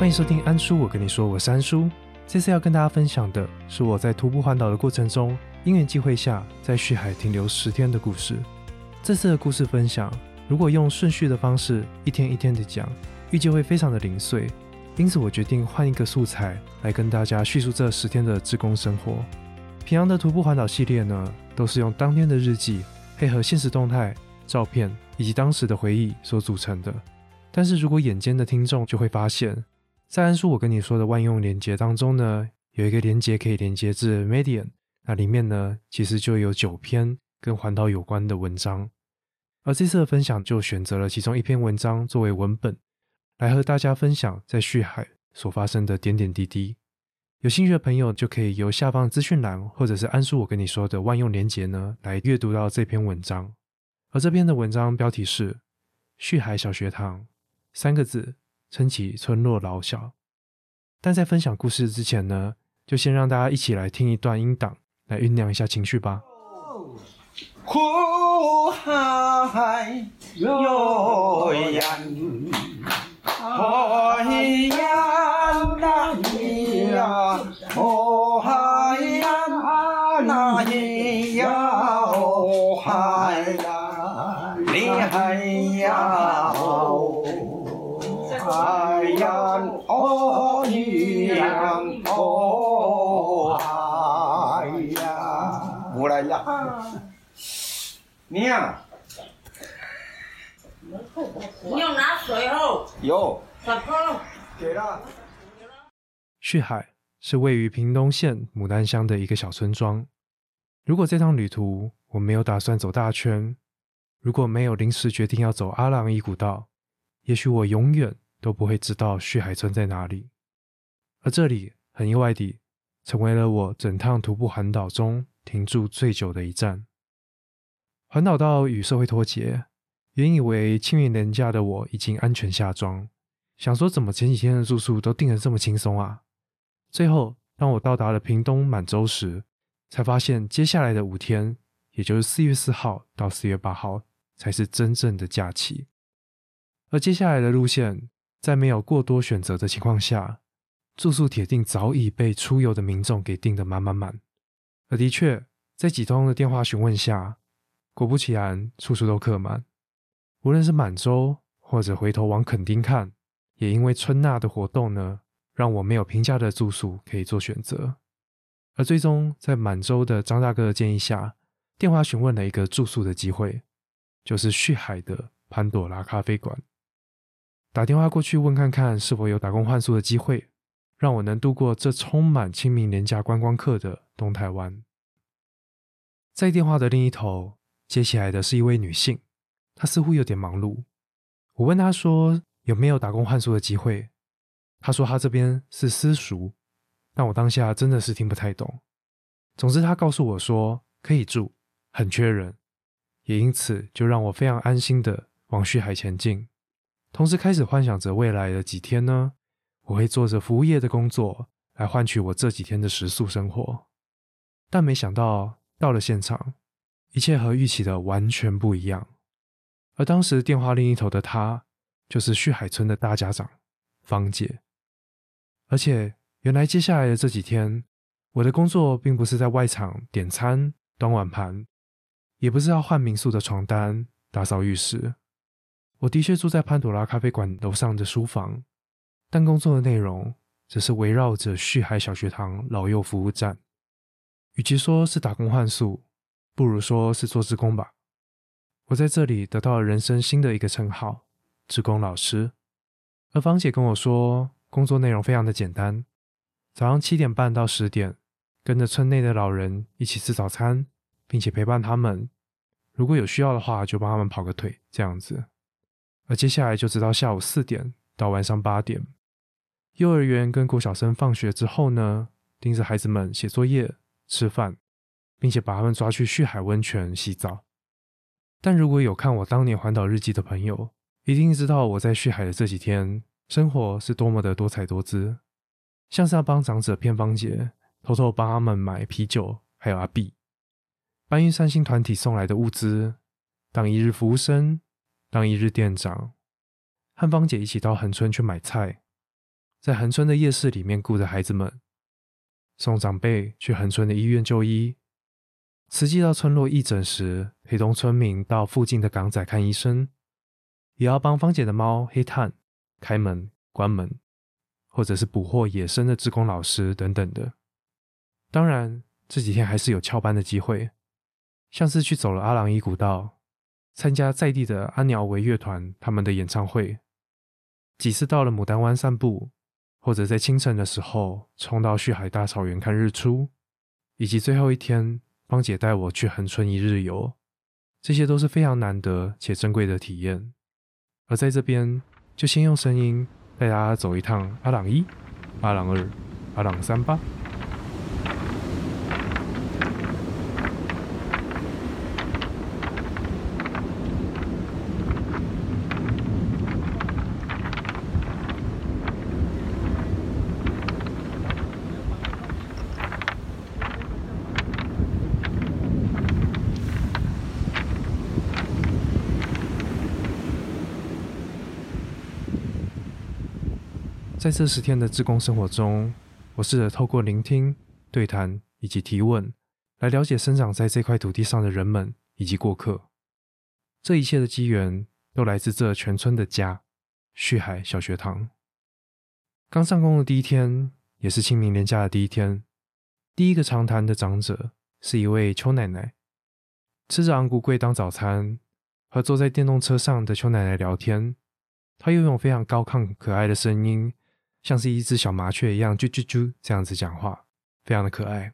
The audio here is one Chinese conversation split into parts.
欢迎收听安叔，我跟你说，我是安叔。这次要跟大家分享的是我在徒步环岛的过程中，因缘际会下在旭海停留十天的故事。这次的故事分享，如果用顺序的方式一天一天的讲，预计会非常的零碎，因此我决定换一个素材来跟大家叙述这十天的志工生活。平阳的徒步环岛系列呢，都是用当天的日记配合现实动态、照片以及当时的回忆所组成的。但是如果眼尖的听众就会发现，在安叔我跟你说的万用连接当中呢，有一个连接可以连接至 Medium，那里面呢其实就有九篇跟环岛有关的文章，而这次的分享就选择了其中一篇文章作为文本，来和大家分享在旭海所发生的点点滴滴。有兴趣的朋友就可以由下方资讯栏或者是安叔我跟你说的万用连接呢，来阅读到这篇文章。而这篇的文章标题是《旭海小学堂》。三个字撑起村落老小，但在分享故事之前呢，就先让大家一起来听一段音档，来酝酿一下情绪吧。苦海哟呀，哦呀那咿呀，哦海呀那咿呀，哦海呀，你海呀。海呀，哦呀，哦海呀，过来呀！你呀，你要拿水哦。有。小哥。给了。旭海是位于屏东县牡丹乡的一个小村庄。如果这趟旅途我没有打算走大圈，如果没有临时决定要走阿朗伊古道，也许我永远。都不会知道旭海村在哪里，而这里很意外地成为了我整趟徒步环岛中停住最久的一站。环岛到与社会脱节，原以为清明年假的我已经安全下庄，想说怎么前几天的住宿都订得这么轻松啊？最后当我到达了屏东满洲时，才发现接下来的五天，也就是四月四号到四月八号，才是真正的假期，而接下来的路线。在没有过多选择的情况下，住宿铁定早已被出游的民众给订得满满满。而的确，在几通的电话询问下，果不其然，处处都客满。无论是满洲，或者回头往垦丁看，也因为春娜的活动呢，让我没有平价的住宿可以做选择。而最终，在满洲的张大哥的建议下，电话询问了一个住宿的机会，就是旭海的潘朵拉咖啡馆。打电话过去问看看是否有打工换宿的机会，让我能度过这充满清明廉价观光客的东台湾。在电话的另一头接起来的是一位女性，她似乎有点忙碌。我问她说有没有打工换宿的机会，她说她这边是私塾，但我当下真的是听不太懂。总之，她告诉我说可以住，很缺人，也因此就让我非常安心的往旭海前进。同时开始幻想着未来的几天呢，我会做着服务业的工作来换取我这几天的食宿生活。但没想到到了现场，一切和预期的完全不一样。而当时电话另一头的她，就是旭海村的大家长芳姐。而且原来接下来的这几天，我的工作并不是在外场点餐、端碗盘，也不是要换民宿的床单、打扫浴室。我的确住在潘朵拉咖啡馆楼上的书房，但工作的内容则是围绕着旭海小学堂老幼服务站。与其说是打工换宿，不如说是做职工吧。我在这里得到了人生新的一个称号——职工老师。而芳姐跟我说，工作内容非常的简单：早上七点半到十点，跟着村内的老人一起吃早餐，并且陪伴他们。如果有需要的话，就帮他们跑个腿，这样子。而接下来就直到下午四点到晚上八点，幼儿园跟国小生放学之后呢，盯着孩子们写作业、吃饭，并且把他们抓去旭海温泉洗澡。但如果有看我当年环岛日记的朋友，一定知道我在旭海的这几天生活是多么的多彩多姿，像是要帮长者骗方姐，偷偷帮他们买啤酒，还有阿碧，搬运三星团体送来的物资，当一日服务生。当一日店长和芳姐一起到横村去买菜，在恒春的夜市里面顾着孩子们，送长辈去恒春的医院就医，慈济到村落义诊时，陪同村民到附近的港仔看医生，也要帮芳姐的猫黑炭开门关门，或者是捕获野生的志工老师等等的。当然，这几天还是有翘班的机会，像是去走了阿朗伊古道，参加在地的阿鸟维乐团他们的演唱会，几次到了牡丹湾散步，或者在清晨的时候冲到旭海大草原看日出，以及最后一天芳姐带我去恒春一日游，这些都是非常难得且珍贵的体验。而在这边，就先用声音带大家走一趟阿朗一、阿朗二、阿朗三吧。在这十天的自工生活中，我试着透过聆听、对谈以及提问，来了解生长在这块土地上的人们以及过客。这一切的机缘都来自这全村的家——旭海小学堂。刚上工的第一天，也是清明连假的第一天，第一个长谈的长者是一位邱奶奶，吃着昂古贵当早餐，和坐在电动车上的邱奶奶聊天。她拥有非常高亢可爱的声音。像是一只小麻雀一样，啾啾啾这样子讲话，非常的可爱，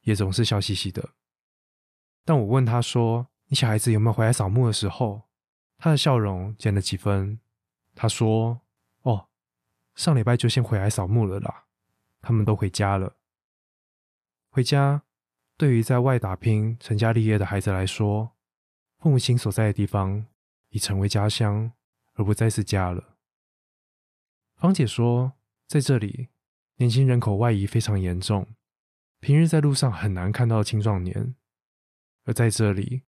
也总是笑嘻嘻的。当我问他说：“你小孩子有没有回来扫墓的时候？”他的笑容减了几分。他说：“哦，上礼拜就先回来扫墓了啦，他们都回家了。回家对于在外打拼、成家立业的孩子来说，父母亲所在的地方已成为家乡，而不再是家了。”芳姐说。在这里，年轻人口外移非常严重，平日在路上很难看到青壮年。而在这里，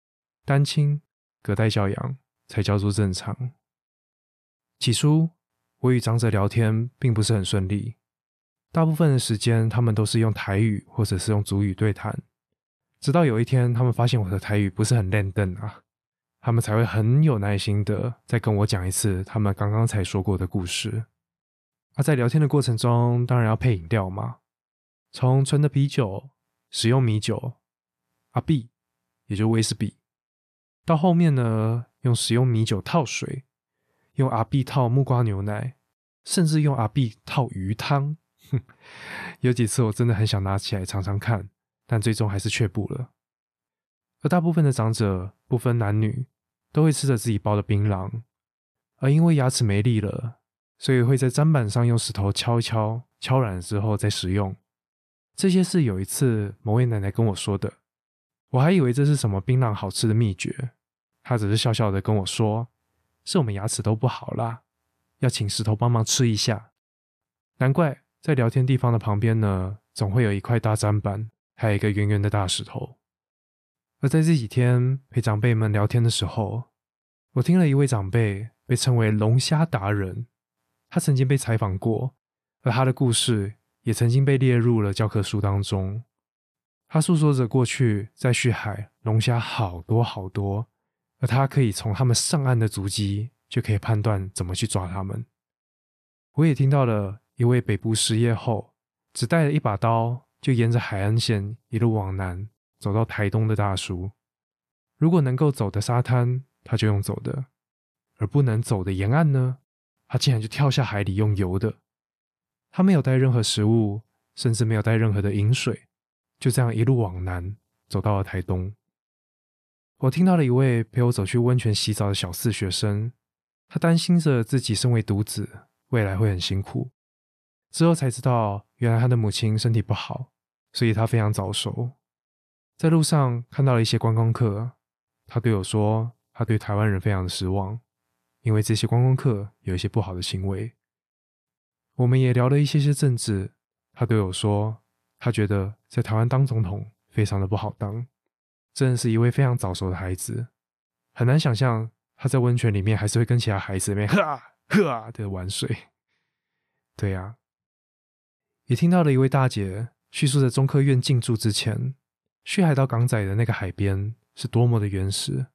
单亲、隔代教养才叫做正常。起初，我与长者聊天并不是很顺利，大部分的时间他们都是用台语或者是用族语对谈。直到有一天，他们发现我的台语不是很练邓啊，他们才会很有耐心的再跟我讲一次他们刚刚才说过的故事。而在聊天的过程中，当然要配饮料嘛。从纯的啤酒、使用米酒、阿 B，也就威士忌，到后面呢，用使用米酒套水，用阿 B 套木瓜牛奶，甚至用阿 B 套鱼汤。哼 有几次我真的很想拿起来尝尝看，但最终还是却步了。而大部分的长者，不分男女，都会吃着自己包的槟榔，而因为牙齿没力了。所以会在砧板上用石头敲一敲，敲软了之后再食用。这些是有一次某位奶奶跟我说的，我还以为这是什么槟榔好吃的秘诀，她只是笑笑的跟我说，是我们牙齿都不好啦，要请石头帮忙吃一下。难怪在聊天地方的旁边呢，总会有一块大砧板，还有一个圆圆的大石头。而在这几天陪长辈们聊天的时候，我听了一位长辈被称为龙虾达人。他曾经被采访过，而他的故事也曾经被列入了教科书当中。他诉说着过去在旭海龙虾好多好多，而他可以从他们上岸的足迹就可以判断怎么去抓他们。我也听到了一位北部失业后只带了一把刀，就沿着海岸线一路往南走到台东的大叔。如果能够走的沙滩，他就用走的；而不能走的沿岸呢？他竟然就跳下海里用游的，他没有带任何食物，甚至没有带任何的饮水，就这样一路往南走到了台东。我听到了一位陪我走去温泉洗澡的小四学生，他担心着自己身为独子，未来会很辛苦。之后才知道，原来他的母亲身体不好，所以他非常早熟。在路上看到了一些观光客，他对我说，他对台湾人非常的失望。因为这些观光客有一些不好的行为，我们也聊了一些些政治。他对我说，他觉得在台湾当总统非常的不好当。真的是一位非常早熟的孩子，很难想象他在温泉里面还是会跟其他孩子那边喝啊喝啊的玩水。对呀，也听到了一位大姐叙述在中科院进驻之前，旭海到港仔的那个海边是多么的原始。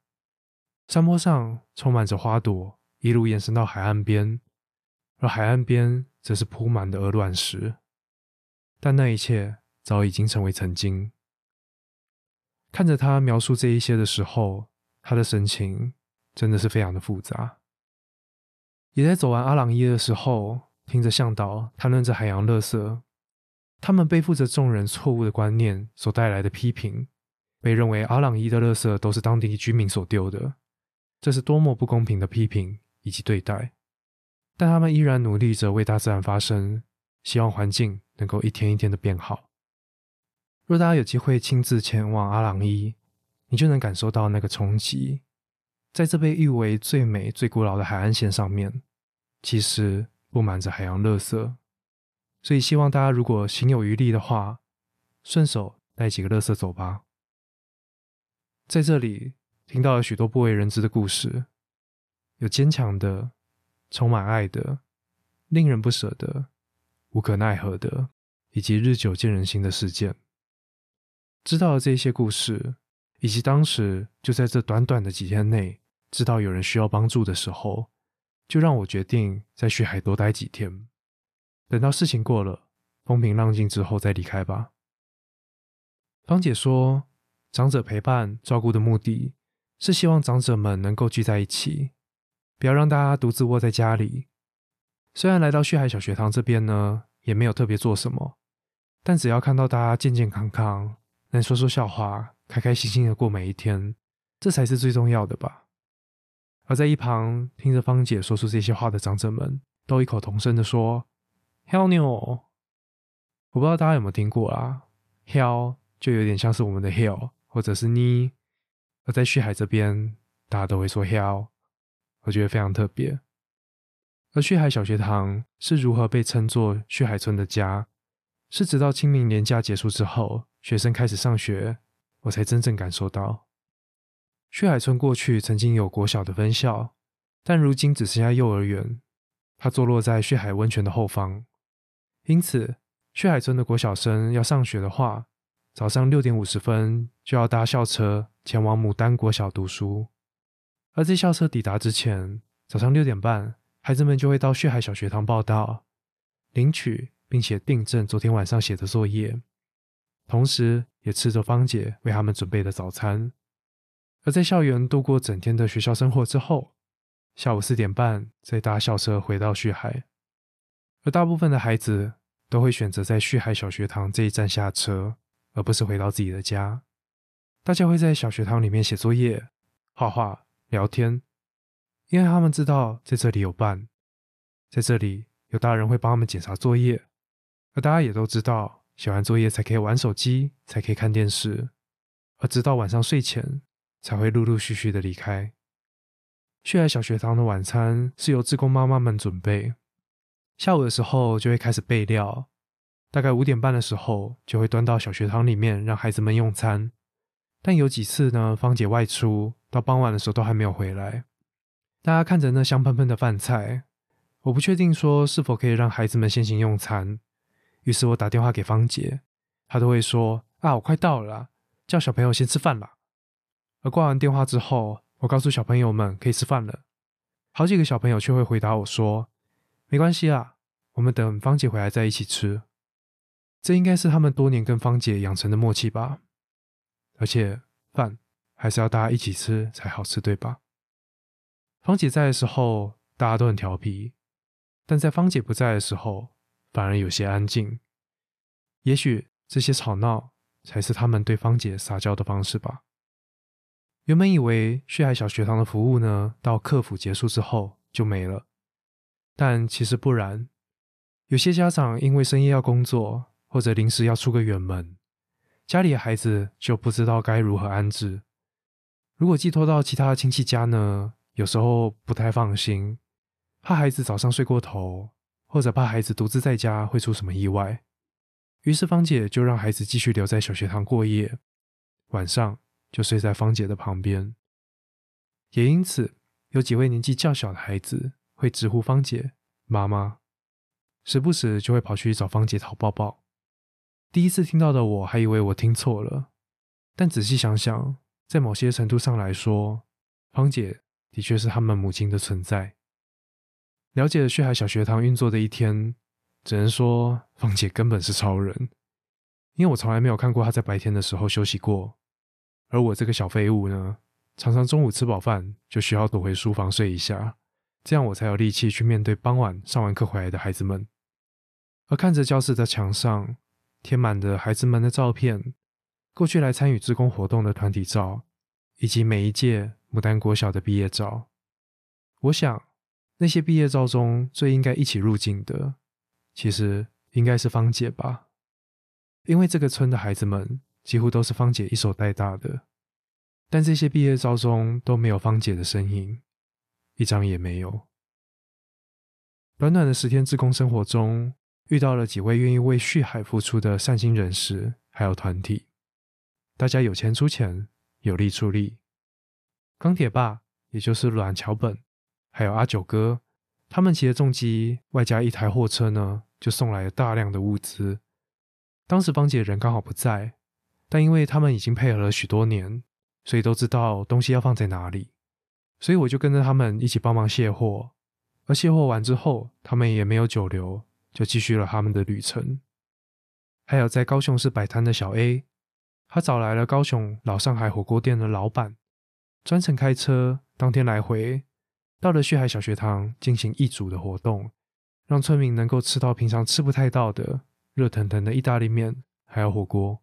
山坡上充满着花朵，一路延伸到海岸边，而海岸边则是铺满的鹅卵石。但那一切早已经成为曾经。看着他描述这一些的时候，他的神情真的是非常的复杂。也在走完阿朗伊的时候，听着向导谈论着海洋垃圾，他们背负着众人错误的观念所带来的批评，被认为阿朗伊的垃圾都是当地居民所丢的。这是多么不公平的批评以及对待，但他们依然努力着为大自然发声，希望环境能够一天一天的变好。若大家有机会亲自前往阿朗伊，你就能感受到那个冲击。在这被誉为最美、最古老的海岸线上面，其实布满着海洋垃圾。所以希望大家如果行有余力的话，顺手带几个垃圾走吧。在这里。听到了许多不为人知的故事，有坚强的、充满爱的、令人不舍的、无可奈何的，以及日久见人心的事件。知道了这些故事，以及当时就在这短短的几天内知道有人需要帮助的时候，就让我决定在旭海多待几天，等到事情过了、风平浪静之后再离开吧。芳姐说，长者陪伴照顾的目的。是希望长者们能够聚在一起，不要让大家独自窝在家里。虽然来到旭海小学堂这边呢，也没有特别做什么，但只要看到大家健健康康，能说说笑话，开开心心的过每一天，这才是最重要的吧。而在一旁听着芳姐说出这些话的长者们，都异口同声的说：“Hell no！” 我不知道大家有没有听过啊，“Hell” 就有点像是我们的 “Hell”，或者是你。而在旭海这边，大家都会说 “hell”，我觉得非常特别。而旭海小学堂是如何被称作旭海村的家，是直到清明年假结束之后，学生开始上学，我才真正感受到。旭海村过去曾经有国小的分校，但如今只剩下幼儿园。它坐落在旭海温泉的后方，因此旭海村的国小生要上学的话，早上六点五十分就要搭校车。前往牡丹国小读书，而在校车抵达之前，早上六点半，孩子们就会到血海小学堂报到，领取并且订正昨天晚上写的作业，同时也吃着芳姐为他们准备的早餐。而在校园度过整天的学校生活之后，下午四点半再搭校车回到旭海，而大部分的孩子都会选择在旭海小学堂这一站下车，而不是回到自己的家。大家会在小学堂里面写作业、画画、聊天，因为他们知道在这里有伴，在这里有大人会帮他们检查作业，而大家也都知道，写完作业才可以玩手机，才可以看电视，而直到晚上睡前才会陆陆续续的离开。血海小学堂的晚餐是由志工妈妈们准备，下午的时候就会开始备料，大概五点半的时候就会端到小学堂里面让孩子们用餐。但有几次呢，芳姐外出到傍晚的时候都还没有回来。大家看着那香喷喷的饭菜，我不确定说是否可以让孩子们先行用餐。于是我打电话给芳姐，她都会说：“啊，我快到了，叫小朋友先吃饭吧。”而挂完电话之后，我告诉小朋友们可以吃饭了，好几个小朋友却会回答我说：“没关系啊，我们等芳姐回来再一起吃。”这应该是他们多年跟芳姐养成的默契吧。而且饭还是要大家一起吃才好吃，对吧？芳姐在的时候，大家都很调皮；但在芳姐不在的时候，反而有些安静。也许这些吵闹才是他们对芳姐撒娇的方式吧。原本以为血海小学堂的服务呢，到客服结束之后就没了，但其实不然。有些家长因为深夜要工作，或者临时要出个远门。家里的孩子就不知道该如何安置。如果寄托到其他亲戚家呢？有时候不太放心，怕孩子早上睡过头，或者怕孩子独自在家会出什么意外。于是芳姐就让孩子继续留在小学堂过夜，晚上就睡在芳姐的旁边。也因此，有几位年纪较小的孩子会直呼芳姐妈妈。时不时就会跑去找芳姐讨抱抱。第一次听到的我还以为我听错了，但仔细想想，在某些程度上来说，芳姐的确是他们母亲的存在。了解了血海小学堂运作的一天，只能说芳姐根本是超人，因为我从来没有看过她在白天的时候休息过，而我这个小废物呢，常常中午吃饱饭就需要躲回书房睡一下，这样我才有力气去面对傍晚上完课回来的孩子们。而看着教室的墙上，贴满的孩子们的照片，过去来参与志工活动的团体照，以及每一届牡丹国小的毕业照。我想，那些毕业照中最应该一起入镜的，其实应该是芳姐吧。因为这个村的孩子们几乎都是芳姐一手带大的，但这些毕业照中都没有芳姐的身影，一张也没有。短短的十天志工生活中，遇到了几位愿意为旭海付出的善心人士，还有团体，大家有钱出钱，有力出力。钢铁爸，也就是阮桥本，还有阿九哥，他们骑着重机，外加一台货车呢，就送来了大量的物资。当时芳姐人刚好不在，但因为他们已经配合了许多年，所以都知道东西要放在哪里，所以我就跟着他们一起帮忙卸货。而卸货完之后，他们也没有久留。就继续了他们的旅程。还有在高雄市摆摊的小 A，他找来了高雄老上海火锅店的老板，专程开车当天来回，到了旭海小学堂进行一组的活动，让村民能够吃到平常吃不太到的热腾腾的意大利面，还有火锅。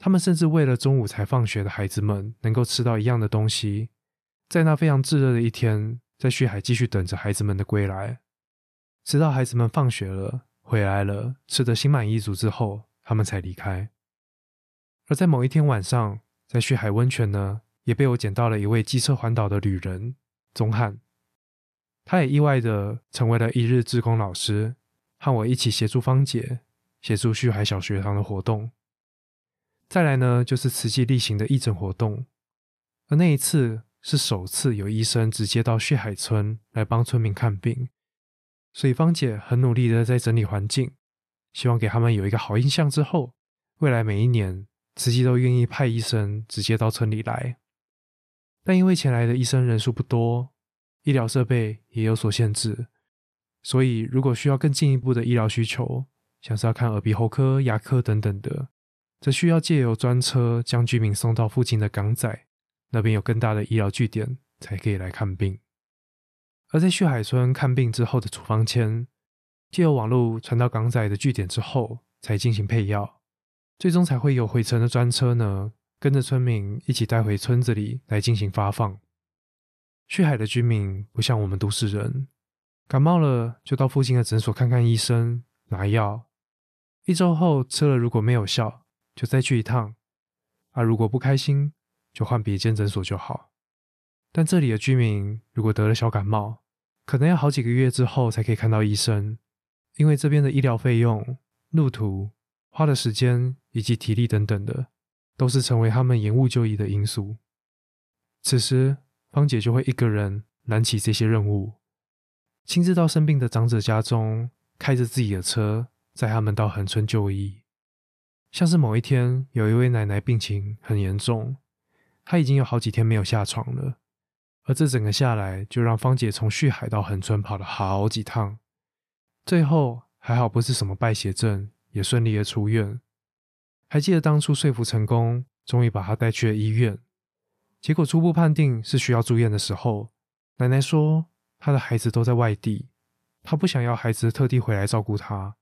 他们甚至为了中午才放学的孩子们能够吃到一样的东西，在那非常炙热的一天，在旭海继续等着孩子们的归来。直到孩子们放学了，回来了，吃得心满意足之后，他们才离开。而在某一天晚上，在旭海温泉呢，也被我捡到了一位机车环岛的旅人宗汉，他也意外的成为了一日志工老师，和我一起协助芳姐，协助旭海小学堂的活动。再来呢，就是慈济例行的义诊活动，而那一次是首次有医生直接到旭海村来帮村民看病。所以芳姐很努力的在整理环境，希望给他们有一个好印象。之后，未来每一年，慈济都愿意派医生直接到村里来。但因为前来的医生人数不多，医疗设备也有所限制，所以如果需要更进一步的医疗需求，像是要看耳鼻喉科、牙科等等的，则需要借由专车将居民送到附近的港仔，那边有更大的医疗据点，才可以来看病。而在旭海村看病之后的处方签，借由网络传到港仔的据点之后，才进行配药，最终才会有回程的专车呢，跟着村民一起带回村子里来进行发放。旭海的居民不像我们都市人，感冒了就到附近的诊所看看医生拿药，一周后吃了如果没有效，就再去一趟，啊如果不开心，就换别间诊所就好。但这里的居民如果得了小感冒，可能要好几个月之后才可以看到医生，因为这边的医疗费用、路途、花的时间以及体力等等的，都是成为他们延误就医的因素。此时，芳姐就会一个人揽起这些任务，亲自到生病的长者家中，开着自己的车载他们到横村就医。像是某一天，有一位奶奶病情很严重，她已经有好几天没有下床了。而这整个下来，就让芳姐从旭海到横村跑了好几趟，最后还好不是什么败血症，也顺利的出院。还记得当初说服成功，终于把她带去了医院，结果初步判定是需要住院的时候，奶奶说她的孩子都在外地，她不想要孩子特地回来照顾她，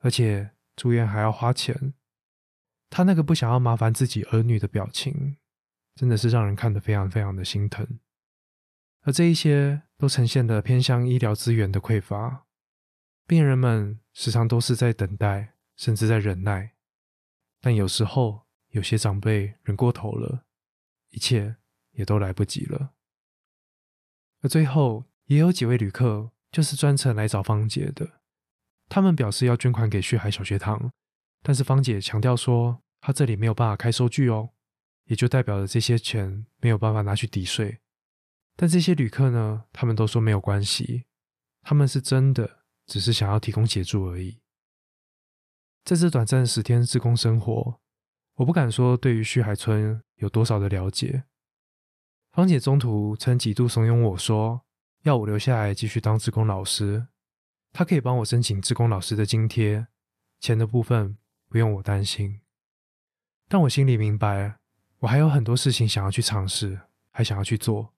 而且住院还要花钱。她那个不想要麻烦自己儿女的表情，真的是让人看得非常非常的心疼。而这一些都呈现了偏向医疗资源的匮乏，病人们时常都是在等待，甚至在忍耐，但有时候有些长辈忍过头了，一切也都来不及了。而最后也有几位旅客就是专程来找芳姐的，他们表示要捐款给旭海小学堂，但是芳姐强调说，她这里没有办法开收据哦，也就代表着这些钱没有办法拿去抵税。但这些旅客呢？他们都说没有关系，他们是真的只是想要提供协助而已。在这短暂十天自工生活，我不敢说对于旭海村有多少的了解。芳姐中途曾几度怂恿我说，要我留下来继续当志工老师，她可以帮我申请志工老师的津贴，钱的部分不用我担心。但我心里明白，我还有很多事情想要去尝试，还想要去做。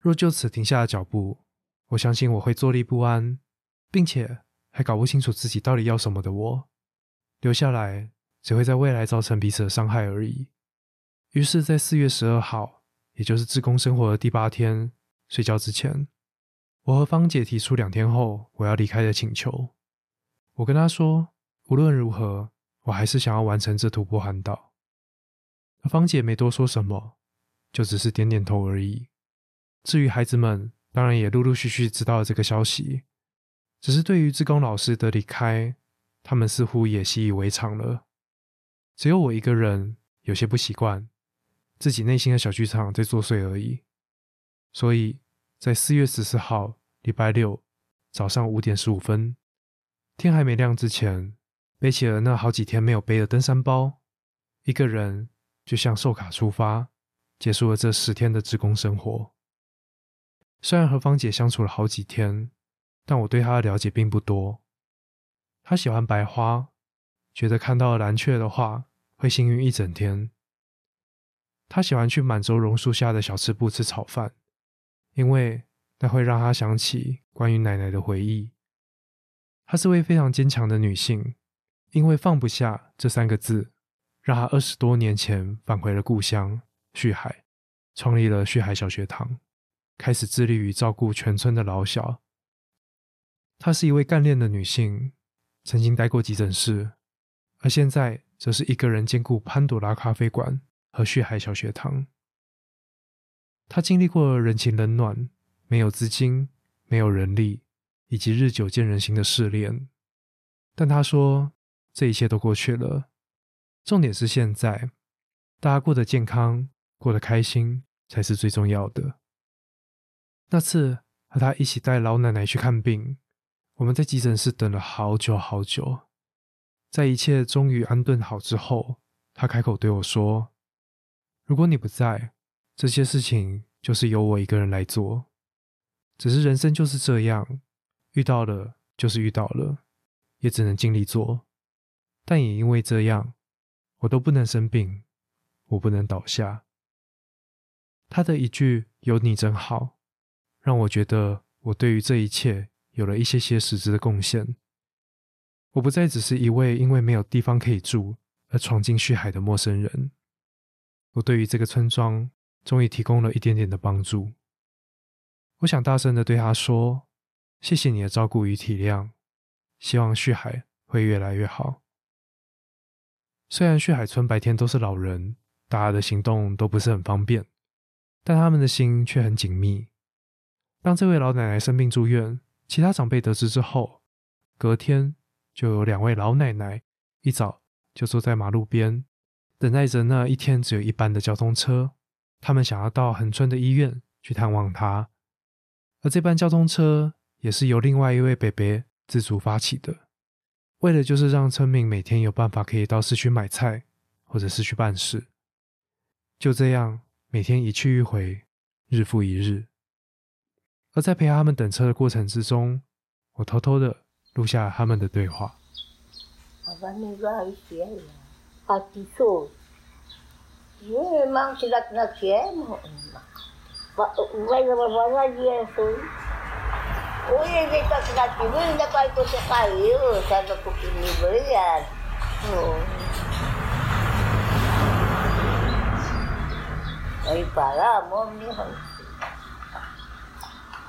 若就此停下了脚步，我相信我会坐立不安，并且还搞不清楚自己到底要什么的我，留下来只会在未来造成彼此的伤害而已。于是，在四月十二号，也就是志工生活的第八天，睡觉之前，我和芳姐提出两天后我要离开的请求。我跟她说，无论如何。我还是想要完成这徒步环岛。芳姐没多说什么，就只是点点头而已。至于孩子们，当然也陆陆续续知道了这个消息，只是对于志工老师的离开，他们似乎也习以为常了。只有我一个人有些不习惯，自己内心的小剧场在作祟而已。所以在四月十四号礼拜六早上五点十五分，天还没亮之前。背起了那好几天没有背的登山包，一个人就像寿卡出发，结束了这十天的职工生活。虽然和芳姐相处了好几天，但我对她的了解并不多。她喜欢白花，觉得看到蓝雀的话会幸运一整天。她喜欢去满洲榕树下的小吃部吃炒饭，因为那会让她想起关于奶奶的回忆。她是位非常坚强的女性。因为放不下这三个字，让他二十多年前返回了故乡旭海，创立了旭海小学堂，开始致力于照顾全村的老小。她是一位干练的女性，曾经待过急诊室，而现在则是一个人兼顾潘朵拉咖啡馆和旭海小学堂。她经历过人情冷暖、没有资金、没有人力，以及日久见人心的试炼，但她说。这一切都过去了，重点是现在，大家过得健康，过得开心才是最重要的。那次和他一起带老奶奶去看病，我们在急诊室等了好久好久，在一切终于安顿好之后，他开口对我说：“如果你不在，这些事情就是由我一个人来做。只是人生就是这样，遇到了就是遇到了，也只能尽力做。”但也因为这样，我都不能生病，我不能倒下。他的一句“有你真好”，让我觉得我对于这一切有了一些些实质的贡献。我不再只是一位因为没有地方可以住而闯进旭海的陌生人。我对于这个村庄终于提供了一点点的帮助。我想大声的对他说：“谢谢你的照顾与体谅，希望旭海会越来越好。”虽然旭海村白天都是老人，大家的行动都不是很方便，但他们的心却很紧密。当这位老奶奶生病住院，其他长辈得知之后，隔天就有两位老奶奶一早就坐在马路边，等待着那一天只有一班的交通车。他们想要到横村的医院去探望她，而这班交通车也是由另外一位北北自主发起的。为的就是让村民每天有办法可以到市区买菜，或者是去办事。就这样，每天一去一回，日复一日。而在陪他们等车的过程之中，我偷偷的录下了他们的对话。Uy, dito sa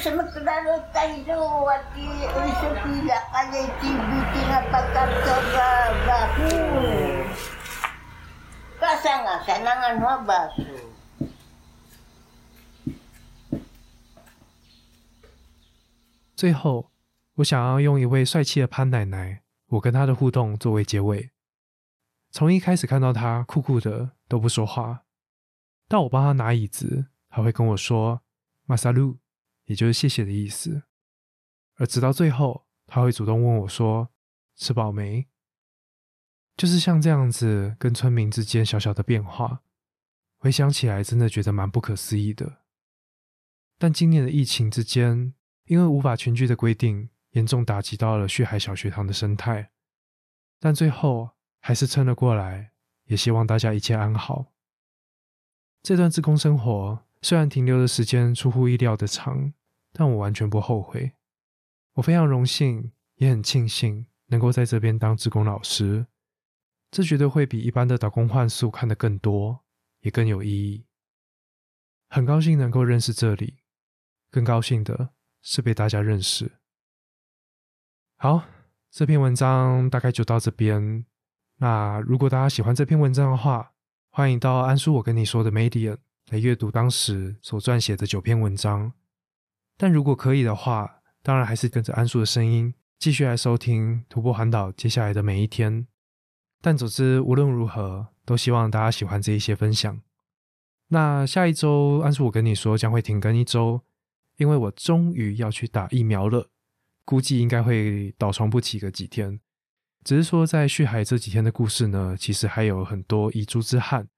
什么带着我的吧？最后，我想要用一位帅气的潘奶奶，我跟她的互动作为结尾。从一开始看到她酷酷的都不说话，到我帮她拿椅子，她会跟我说“马萨路”。也就是谢谢的意思。而直到最后，他会主动问我说：“吃饱没？”就是像这样子，跟村民之间小小的变化，回想起来真的觉得蛮不可思议的。但今年的疫情之间，因为无法群聚的规定，严重打击到了旭海小学堂的生态，但最后还是撑了过来。也希望大家一切安好。这段自工生活虽然停留的时间出乎意料的长，但我完全不后悔。我非常荣幸，也很庆幸能够在这边当自工老师，这绝对会比一般的打工换宿看得更多，也更有意义。很高兴能够认识这里，更高兴的。是被大家认识。好，这篇文章大概就到这边。那如果大家喜欢这篇文章的话，欢迎到安叔我跟你说的 Medium 来阅读当时所撰写的九篇文章。但如果可以的话，当然还是跟着安叔的声音继续来收听徒步环岛接下来的每一天。但总之，无论如何，都希望大家喜欢这一些分享。那下一周，安叔我跟你说将会停更一周。因为我终于要去打疫苗了，估计应该会倒床不起个几天。只是说，在续海这几天的故事呢，其实还有很多遗珠之憾，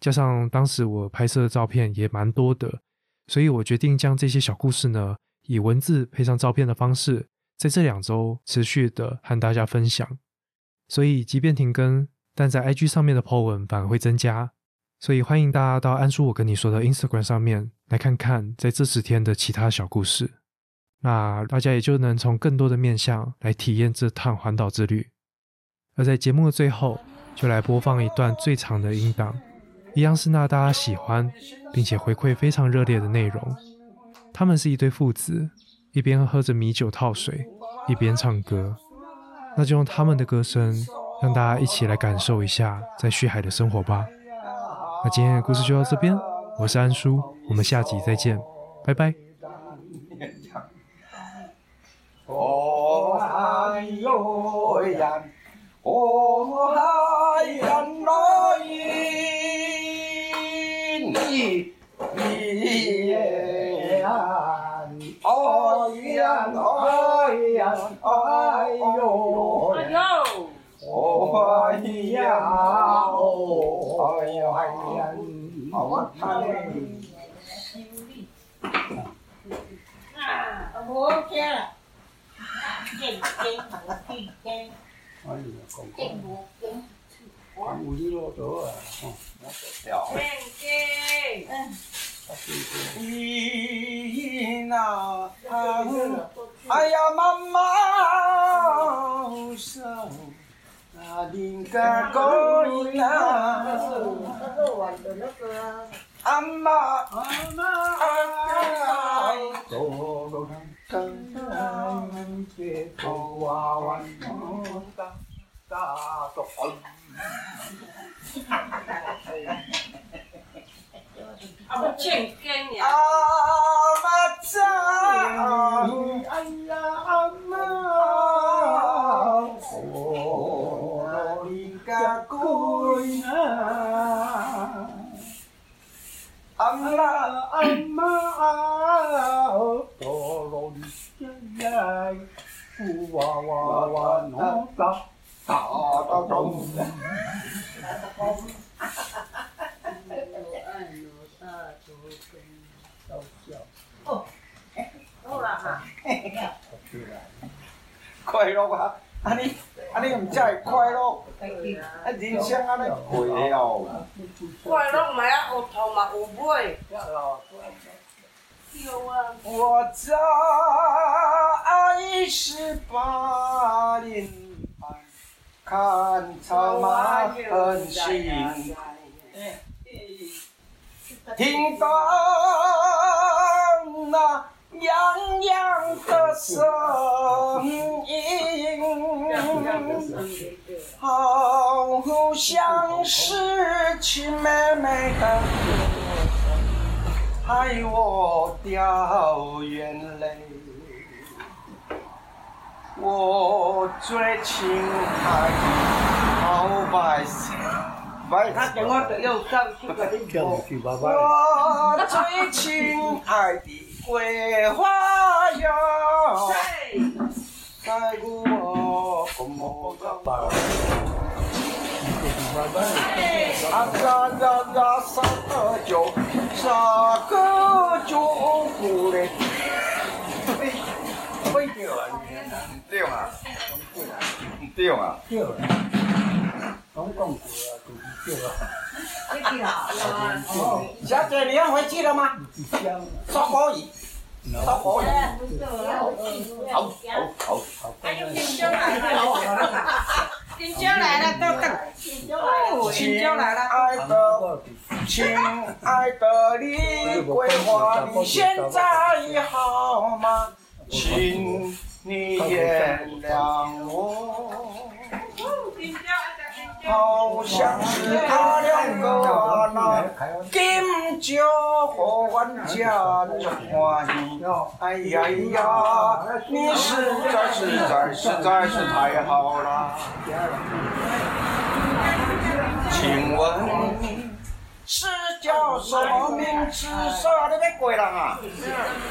加上当时我拍摄的照片也蛮多的，所以我决定将这些小故事呢，以文字配上照片的方式，在这两周持续的和大家分享。所以，即便停更，但在 IG 上面的 po 文反而会增加。所以欢迎大家到安叔我跟你说的 Instagram 上面来看看，在这十天的其他小故事，那大家也就能从更多的面向来体验这趟环岛之旅。而在节目的最后，就来播放一段最长的音档，一样是那大家喜欢并且回馈非常热烈的内容。他们是一对父子，一边喝着米酒套水，一边唱歌。那就用他们的歌声，让大家一起来感受一下在旭海的生活吧。那今天的故事就到这边，我是安叔，我们下集再见，拜拜。哎呀，见我 엄마. 아나아이 또한칸 깨도와 완다 따도 아버지 깼냐 Quay đâu hả? Anh đi 啊！你唔真系快乐，啊！人生。快乐咪啊，有头嘛有尾。我在十八年半看草马横行，听到那。洋洋的声音，好像是亲妹妹的害我掉眼泪。我最亲爱的好白色，白他给我的右手是个我最亲爱的桂花哟，在我梦中。啊呀呀呀，啥个酒，啥个酒不嘞？喂，喂掉啊！唔掉啊！唔掉啊！小姐，你要回去了吗？烧可以，烧可以。好，好，好。还有青椒来了，青椒来了，都等。哦，青椒来了。爱的，亲爱的李桂花，你现在好吗？请你原谅我。好像是他两个啊，那金酒和万家中欢喜。哎呀呀，你实在实在实在是太好了。请问是叫什么名字？是啊，你别鬼人啊！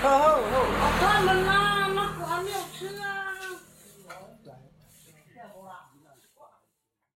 哦他们啊，那我还没有吃啊。